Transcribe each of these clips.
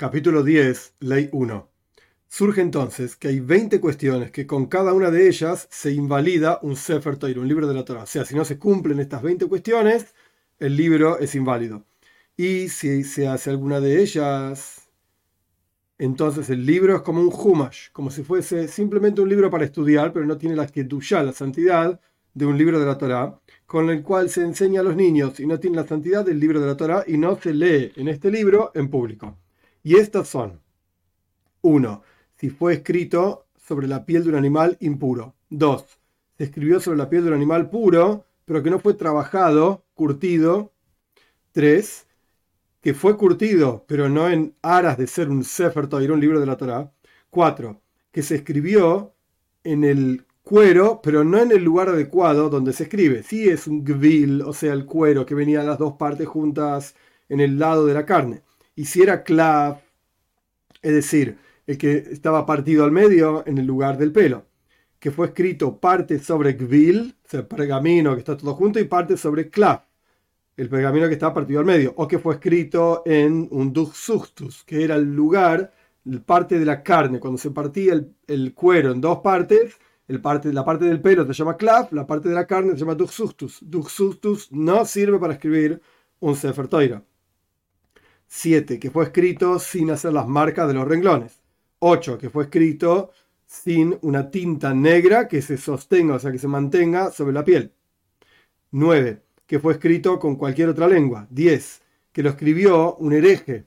Capítulo 10, Ley 1. Surge entonces que hay 20 cuestiones que con cada una de ellas se invalida un Sefer Toir, un libro de la Torah. O sea, si no se cumplen estas 20 cuestiones, el libro es inválido. Y si se hace alguna de ellas, entonces el libro es como un Humash, como si fuese simplemente un libro para estudiar, pero no tiene la ya la santidad de un libro de la Torah, con el cual se enseña a los niños y no tiene la santidad del libro de la Torah y no se lee en este libro en público. Y estas son, 1. Si fue escrito sobre la piel de un animal impuro. 2. Se escribió sobre la piel de un animal puro, pero que no fue trabajado, curtido. 3. Que fue curtido, pero no en aras de ser un Sefer Torah, un libro de la Torah. 4. Que se escribió en el cuero, pero no en el lugar adecuado donde se escribe. Sí es un gvil, o sea, el cuero que venía las dos partes juntas en el lado de la carne y si era clav, es decir, el que estaba partido al medio en el lugar del pelo, que fue escrito parte sobre gvil, o sea, pergamino que está todo junto, y parte sobre clav, el pergamino que está partido al medio, o que fue escrito en un duxustus, que era el lugar, parte de la carne, cuando se partía el, cuero en dos partes, el parte, la parte del pelo se llama clav, la parte de la carne se llama duxustus. Duxustus no sirve para escribir un Sefer Toira. 7. Que fue escrito sin hacer las marcas de los renglones. 8. Que fue escrito sin una tinta negra que se sostenga, o sea, que se mantenga sobre la piel. 9. Que fue escrito con cualquier otra lengua. 10. Que lo escribió un hereje.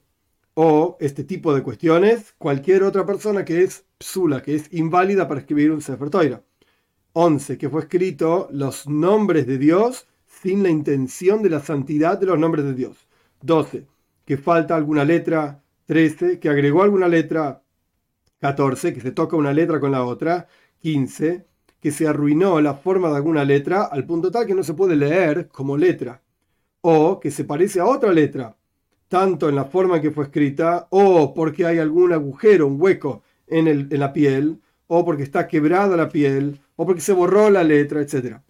O este tipo de cuestiones, cualquier otra persona que es psula, que es inválida para escribir un Sefer Toira. 11. Que fue escrito los nombres de Dios sin la intención de la santidad de los nombres de Dios. 12 que falta alguna letra, 13, que agregó alguna letra, 14, que se toca una letra con la otra, 15, que se arruinó la forma de alguna letra al punto tal que no se puede leer como letra, o que se parece a otra letra, tanto en la forma en que fue escrita, o porque hay algún agujero, un hueco en, el, en la piel, o porque está quebrada la piel, o porque se borró la letra, etc.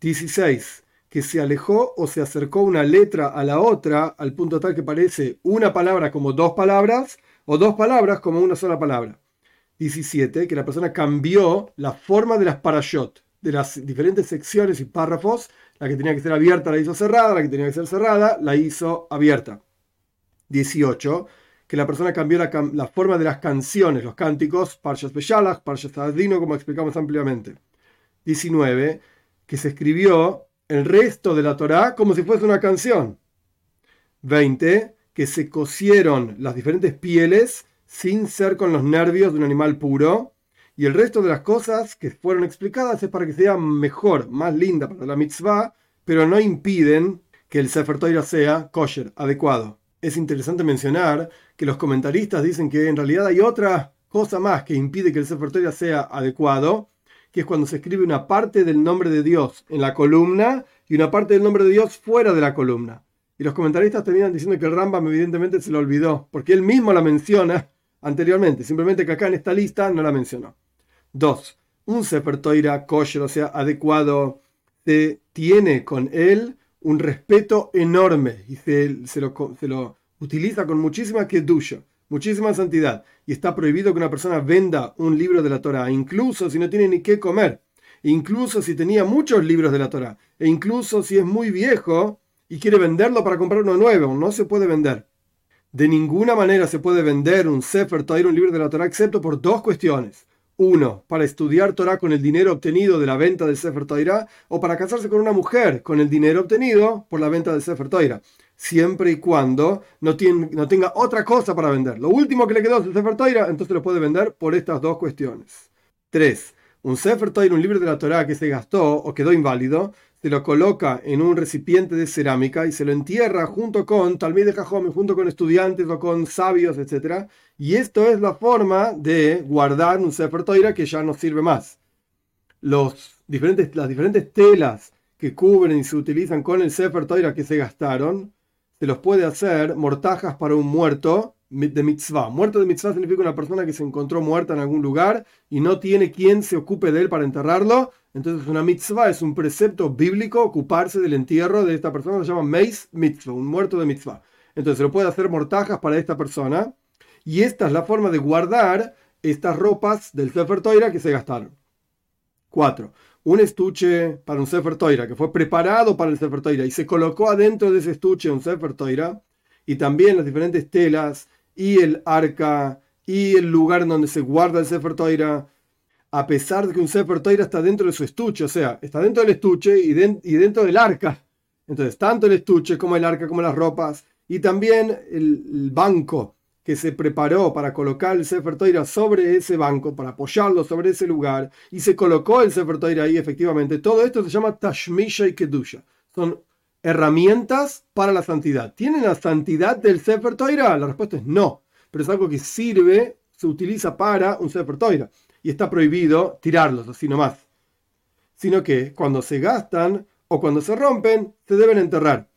16 que se alejó o se acercó una letra a la otra al punto tal que parece una palabra como dos palabras o dos palabras como una sola palabra. 17. Que la persona cambió la forma de las parashot, de las diferentes secciones y párrafos. La que tenía que ser abierta la hizo cerrada, la que tenía que ser cerrada la hizo abierta. 18. Que la persona cambió la, forma de las canciones, los cánticos, Parshas Beshalach, Parshas Adino, como explicamos ampliamente. 19. Que se escribió el resto de la Torá como si fuese una canción. 20. Que se cosieron las diferentes pieles sin ser con los nervios de un animal puro. Y el resto de las cosas que fueron explicadas es para que sea mejor, más linda para la mitzvah, pero no impiden que el Sefer Torah sea kosher, adecuado. Es interesante mencionar que los comentaristas dicen que en realidad hay otra cosa más que impide que el Sefer Torah sea adecuado, que es cuando se escribe una parte del nombre de Dios en la columna y una parte del nombre de Dios fuera de la columna. Y los comentaristas terminan diciendo que el Rambam evidentemente se lo olvidó, porque él mismo la menciona anteriormente, simplemente que acá en esta lista no la mencionó. 2. Un Sefer Toira kosher, o sea, adecuado, se tiene con él un respeto enorme y se, se lo, utiliza con muchísima kedusha muchísima santidad, y está prohibido que una persona venda un libro de la Torah, incluso si no tiene ni qué comer, incluso si tenía muchos libros de la Torah, e incluso si es muy viejo y quiere venderlo para comprar uno nuevo, no se puede vender. De ninguna manera se puede vender un Sefer Torah, un libro de la Torah, excepto por dos cuestiones. Uno, para estudiar Torah con el dinero obtenido de la venta del Sefer Torah, o para casarse con una mujer con el dinero obtenido por la venta del Sefer Torah siempre y cuando no, tenga otra cosa para vender. Lo último que le quedó es el Sefer Toira, entonces lo puede vender por estas dos cuestiones. 3. Un Sefer Toira, un libro de la Torah que se gastó o quedó inválido, se lo coloca en un recipiente de cerámica y se lo entierra junto con Talmid de Jajome, junto con estudiantes o con sabios, etc. Y esto es la forma de guardar un Sefer Toira que ya no sirve más. Los diferentes, las diferentes telas que cubren y se utilizan con el Sefer Toira que se gastaron, se los puede hacer mortajas para un muerto de mitzvah. Muerto de mitzvah significa una persona que se encontró muerta en algún lugar y no tiene quien se ocupe de él para enterrarlo. Entonces una mitzvah es un precepto bíblico ocuparse del entierro de esta persona. Se llama meis mitzvah, un muerto de mitzvah. Entonces se lo puede hacer mortajas para esta persona Y esta es la forma de guardar estas ropas del Sefer Toira que se gastaron. 4. Un estuche para un Sefer Toira que fue preparado para el Sefer Toira y se colocó adentro de ese estuche un Sefer Toira y también las diferentes telas y el arca y el lugar donde se guarda el Sefer Toira, a pesar de que un Sefer Toira está dentro de su estuche, o sea, está dentro del estuche y, dentro del arca. Entonces, tanto el estuche como el arca como las ropas y también el banco que se preparó para colocar el Sefer Toira sobre ese banco, para apoyarlo sobre ese lugar, y se colocó el Sefer Toira ahí efectivamente. Todo esto se llama Tashmisha y Kedusha. Son herramientas para la santidad. ¿Tienen la santidad del Sefer Toira? La respuesta es no, pero es algo que sirve, se utiliza para un Sefer Toira, y está prohibido tirarlos así nomás. Sino que cuando se gastan o cuando se rompen, se deben enterrar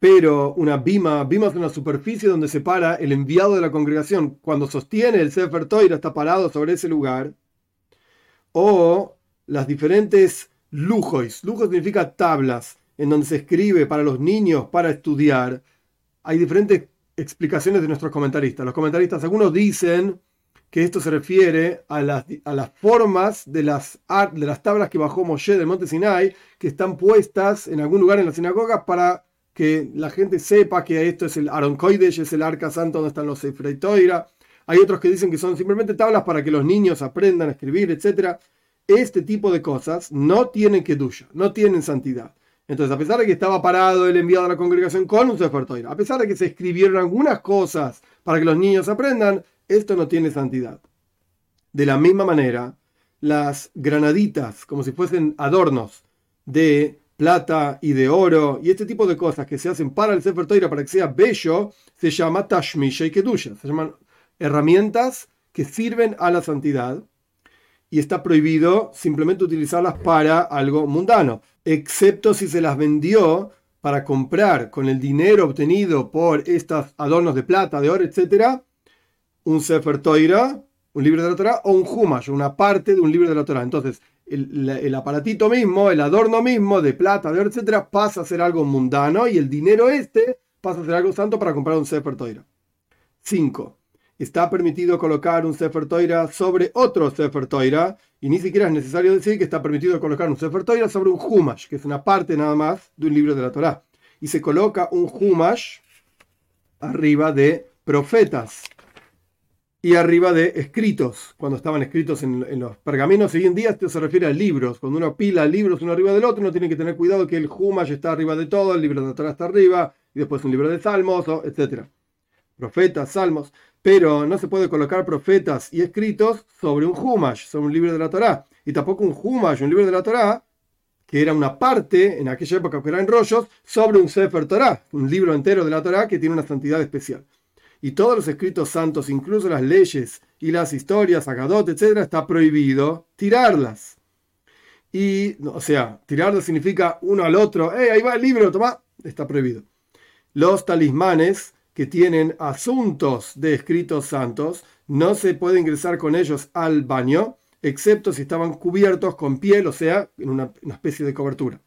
pero una bima, bima es una superficie donde se para el enviado de la congregación cuando sostiene el Sefer Toira, está parado sobre ese lugar, o las diferentes lujos, lujos significa tablas, en donde se escribe para los niños para estudiar. Hay diferentes explicaciones de nuestros comentaristas. Los comentaristas, algunos dicen que esto se refiere a las, a las formas de las, de las tablas que bajó Moshe del monte Sinai, que están puestas en algún lugar en la sinagoga para que la gente sepa que esto es el Aaron es el arca santo donde están los Seifrei Hay otros que dicen que son simplemente tablas para que los niños aprendan a escribir, etc. Este tipo de cosas no tienen kedusha, no tienen santidad. Entonces, a pesar de que estaba parado el enviado a la congregación con un Sefer a pesar de que se escribieron algunas cosas para que los niños aprendan, esto no tiene santidad. De la misma manera, las granaditas, como si fuesen adornos de plata y de oro y este tipo de cosas que se hacen para el Sefer Toira para que sea bello, se llama Tashmisha y Kedusha. Se llaman herramientas que sirven a la santidad y está prohibido simplemente utilizarlas para algo mundano, excepto si se las vendió para comprar con el dinero obtenido por estos adornos de plata, de oro, etc., un Sefer Toira, un libro de la Torah, o un Humash, una parte de un libro de la Torah. Entonces, el, aparatito mismo, el adorno mismo de plata, de oro, etcétera, pasa a ser algo mundano y el dinero este pasa a ser algo santo para comprar un Sefer Toira. 5. Está permitido colocar un Sefer Toira sobre otro Sefer Toira y ni siquiera es necesario decir que está permitido colocar un Sefer Toira sobre un Humash, que es una parte nada más de un libro de la Torah. Y se coloca un Humash arriba de profetas y arriba de escritos, cuando estaban escritos en, los pergaminos. Hoy en día esto se refiere a libros. Cuando uno pila libros uno arriba del otro, uno tiene que tener cuidado que el Humash está arriba de todo, el libro de la Torah está arriba, y después un libro de salmos, etc. Profetas, salmos. Pero no se puede colocar profetas y escritos sobre un Humash, sobre un libro de la Torah. Y tampoco un Humash, un libro de la Torah, que era una parte, en aquella época que eran rollos, sobre un Sefer Torah, un libro entero de la Torah que tiene una santidad especial y todos los escritos santos, incluso las leyes y las historias, Agadot, etc., está prohibido tirarlas. Y, o sea, tirarlas significa uno al otro, ¡eh, ahí va el libro, toma! Está prohibido. Los talismanes que tienen asuntos de escritos santos, no se puede ingresar con ellos al baño, excepto si estaban cubiertos con piel, o sea, en una, una especie de cobertura.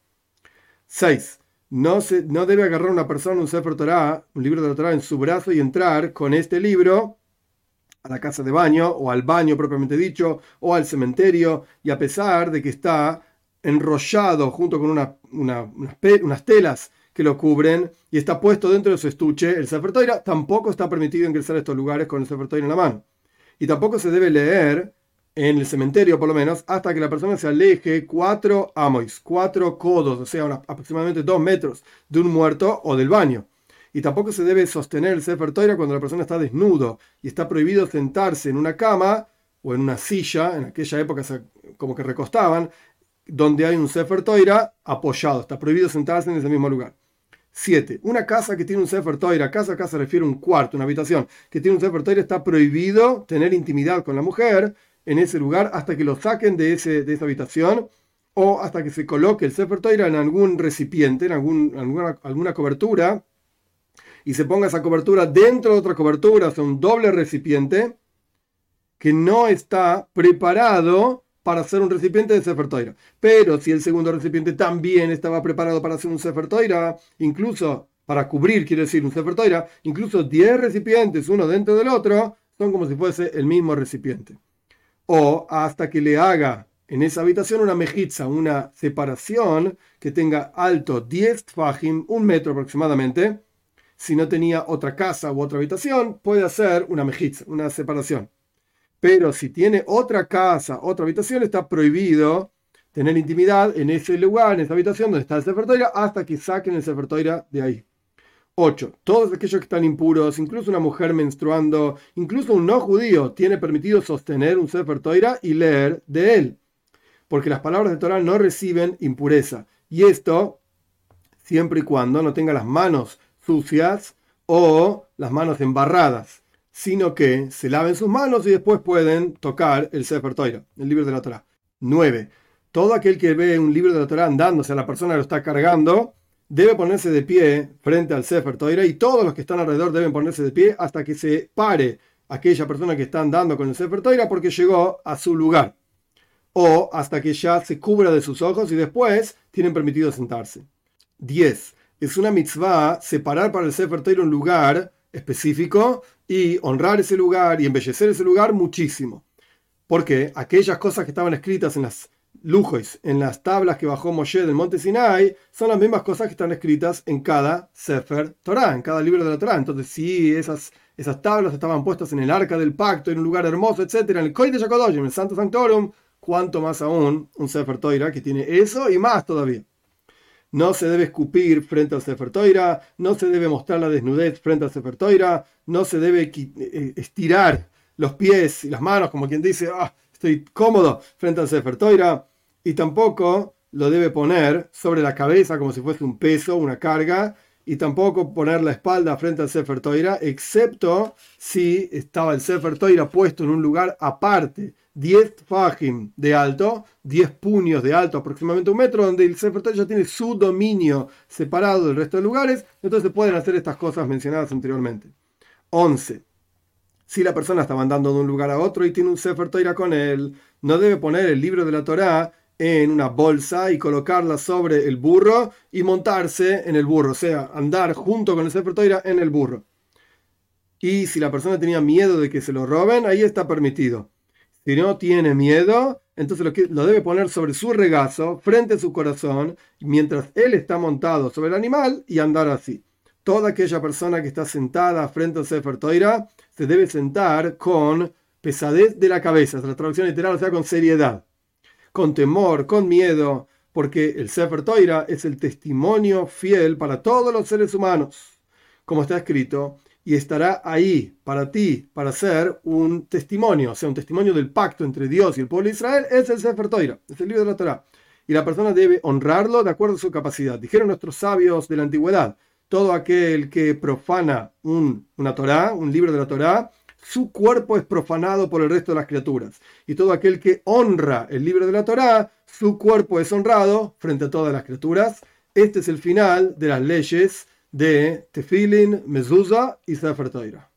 6 no, se, no debe agarrar una persona un Sefer un libro de la Torah en su brazo y entrar con este libro a la casa de baño o al baño propiamente dicho o al cementerio y a pesar de que está enrollado junto con una, unas, telas que lo cubren y está puesto dentro de su estuche, el Sefer Torah tampoco está permitido ingresar a estos lugares con el Sefer en la mano. Y tampoco se debe leer en el cementerio por lo menos, hasta que la persona se aleje cuatro amois, cuatro codos, o sea, aproximadamente dos metros de un muerto o del baño. Y tampoco se debe sostener el Sefer Toira cuando la persona está desnudo y está prohibido sentarse en una cama o en una silla, en aquella época como que recostaban, donde hay un Sefer Toira apoyado. Está prohibido sentarse en ese mismo lugar. 7. Una casa que tiene un Sefer Toira, casa acá se refiere a un cuarto, una habitación, que tiene un Sefer está prohibido tener intimidad con la mujer en ese lugar hasta que lo saquen de, ese, de esa habitación o hasta que se coloque el Sefer Toira en algún recipiente, en algún, alguna, alguna cobertura, y se ponga esa cobertura dentro de otra cobertura, o sea, un doble recipiente, que no está preparado para ser un recipiente de Sefer Toira. Pero si el segundo recipiente también estaba preparado para ser un Sefer Toira, incluso para cubrir, quiere decir, un Sefer Toira, incluso 10 recipientes, uno dentro del otro, son como si fuese el mismo recipiente. O hasta que le haga en esa habitación una mejitza, una separación que tenga alto 10 fajim, un metro aproximadamente. Si no tenía otra casa u otra habitación, puede hacer una mejitza, una separación. Pero si tiene otra casa, otra habitación, está prohibido tener intimidad en ese lugar, en esa habitación donde está el Sefer hasta que saquen el Sefer de ahí. 8. Todos aquellos que están impuros, incluso una mujer menstruando, incluso un no judío, tiene permitido sostener un Sefer y leer de él porque las palabras de Torah no reciben impureza. Y esto siempre y cuando no tenga las manos sucias o las manos embarradas, sino que se laven sus manos y después pueden tocar el Sefer Torah, el libro de la Torah. 9. Todo aquel que ve un libro de la Torah andándose a la persona lo está cargando, debe ponerse de pie frente al Sefer y todos los que están alrededor deben ponerse de pie hasta que se pare aquella persona que está andando con el Sefer porque llegó a su lugar o hasta que ya se cubra de sus ojos y después tienen permitido sentarse. 10. Es una mitzvah separar para el Sefer Torah un lugar específico y honrar ese lugar y embellecer ese lugar muchísimo. Porque aquellas cosas que estaban escritas en las lujos, en las tablas que bajó Moshe del monte Sinai, son las mismas cosas que están escritas en cada Sefer Torah, en cada libro de la Torah. Entonces, si esas, esas tablas estaban puestas en el arca del pacto, en un lugar hermoso, etc., en el Koi de en el Santo Sanctorum, cuanto más aún un Sefer Toira que tiene eso y más todavía. No se debe escupir frente al Sefer Toira, no se debe mostrar la desnudez frente al Sefer Toira, no se debe eh, estirar los pies y las manos como quien dice, ah, estoy cómodo frente al Sefer Toira, y tampoco lo debe poner sobre la cabeza como si fuese un peso, una carga, y tampoco poner la espalda frente al Sefer Toira, excepto si estaba el Sefer Toira puesto en un lugar aparte 10 fajim de alto, 10 puños de alto, aproximadamente un metro, donde el Sefer ya tiene su dominio separado del resto de lugares, entonces pueden hacer estas cosas mencionadas anteriormente. 11. Si la persona está mandando de un lugar a otro y tiene un Sefer Torah con él, no debe poner el libro de la Torah en una bolsa y colocarla sobre el burro y montarse en el burro, o sea, andar junto con el Sefer Torah en el burro. Y si la persona tenía miedo de que se lo roben, ahí está permitido si no tiene miedo, entonces lo, que, lo debe poner sobre su regazo, frente a su corazón, mientras él está montado sobre el animal y andar así. Toda aquella persona que está sentada frente al Sefer Toira se debe sentar con pesadez de la cabeza, es la traducción literal, o sea, con seriedad, con temor, con miedo, porque el Sefer Toira es el testimonio fiel para todos los seres humanos. Como está escrito, y estará ahí para ti, para ser un testimonio, o sea, un testimonio del pacto entre Dios y el pueblo de Israel, es el Sefer Toira, es el libro de la Torah. Y la persona debe honrarlo de acuerdo a su capacidad. Dijeron nuestros sabios de la antigüedad, todo aquel que profana un, una Torah, un libro de la Torah, su cuerpo es profanado por el resto de las criaturas. Y todo aquel que honra el libro de la Torah, su cuerpo es honrado frente a todas las criaturas. Este es el final de las leyes de Tefilin, Mezuzah y Sefer Torah.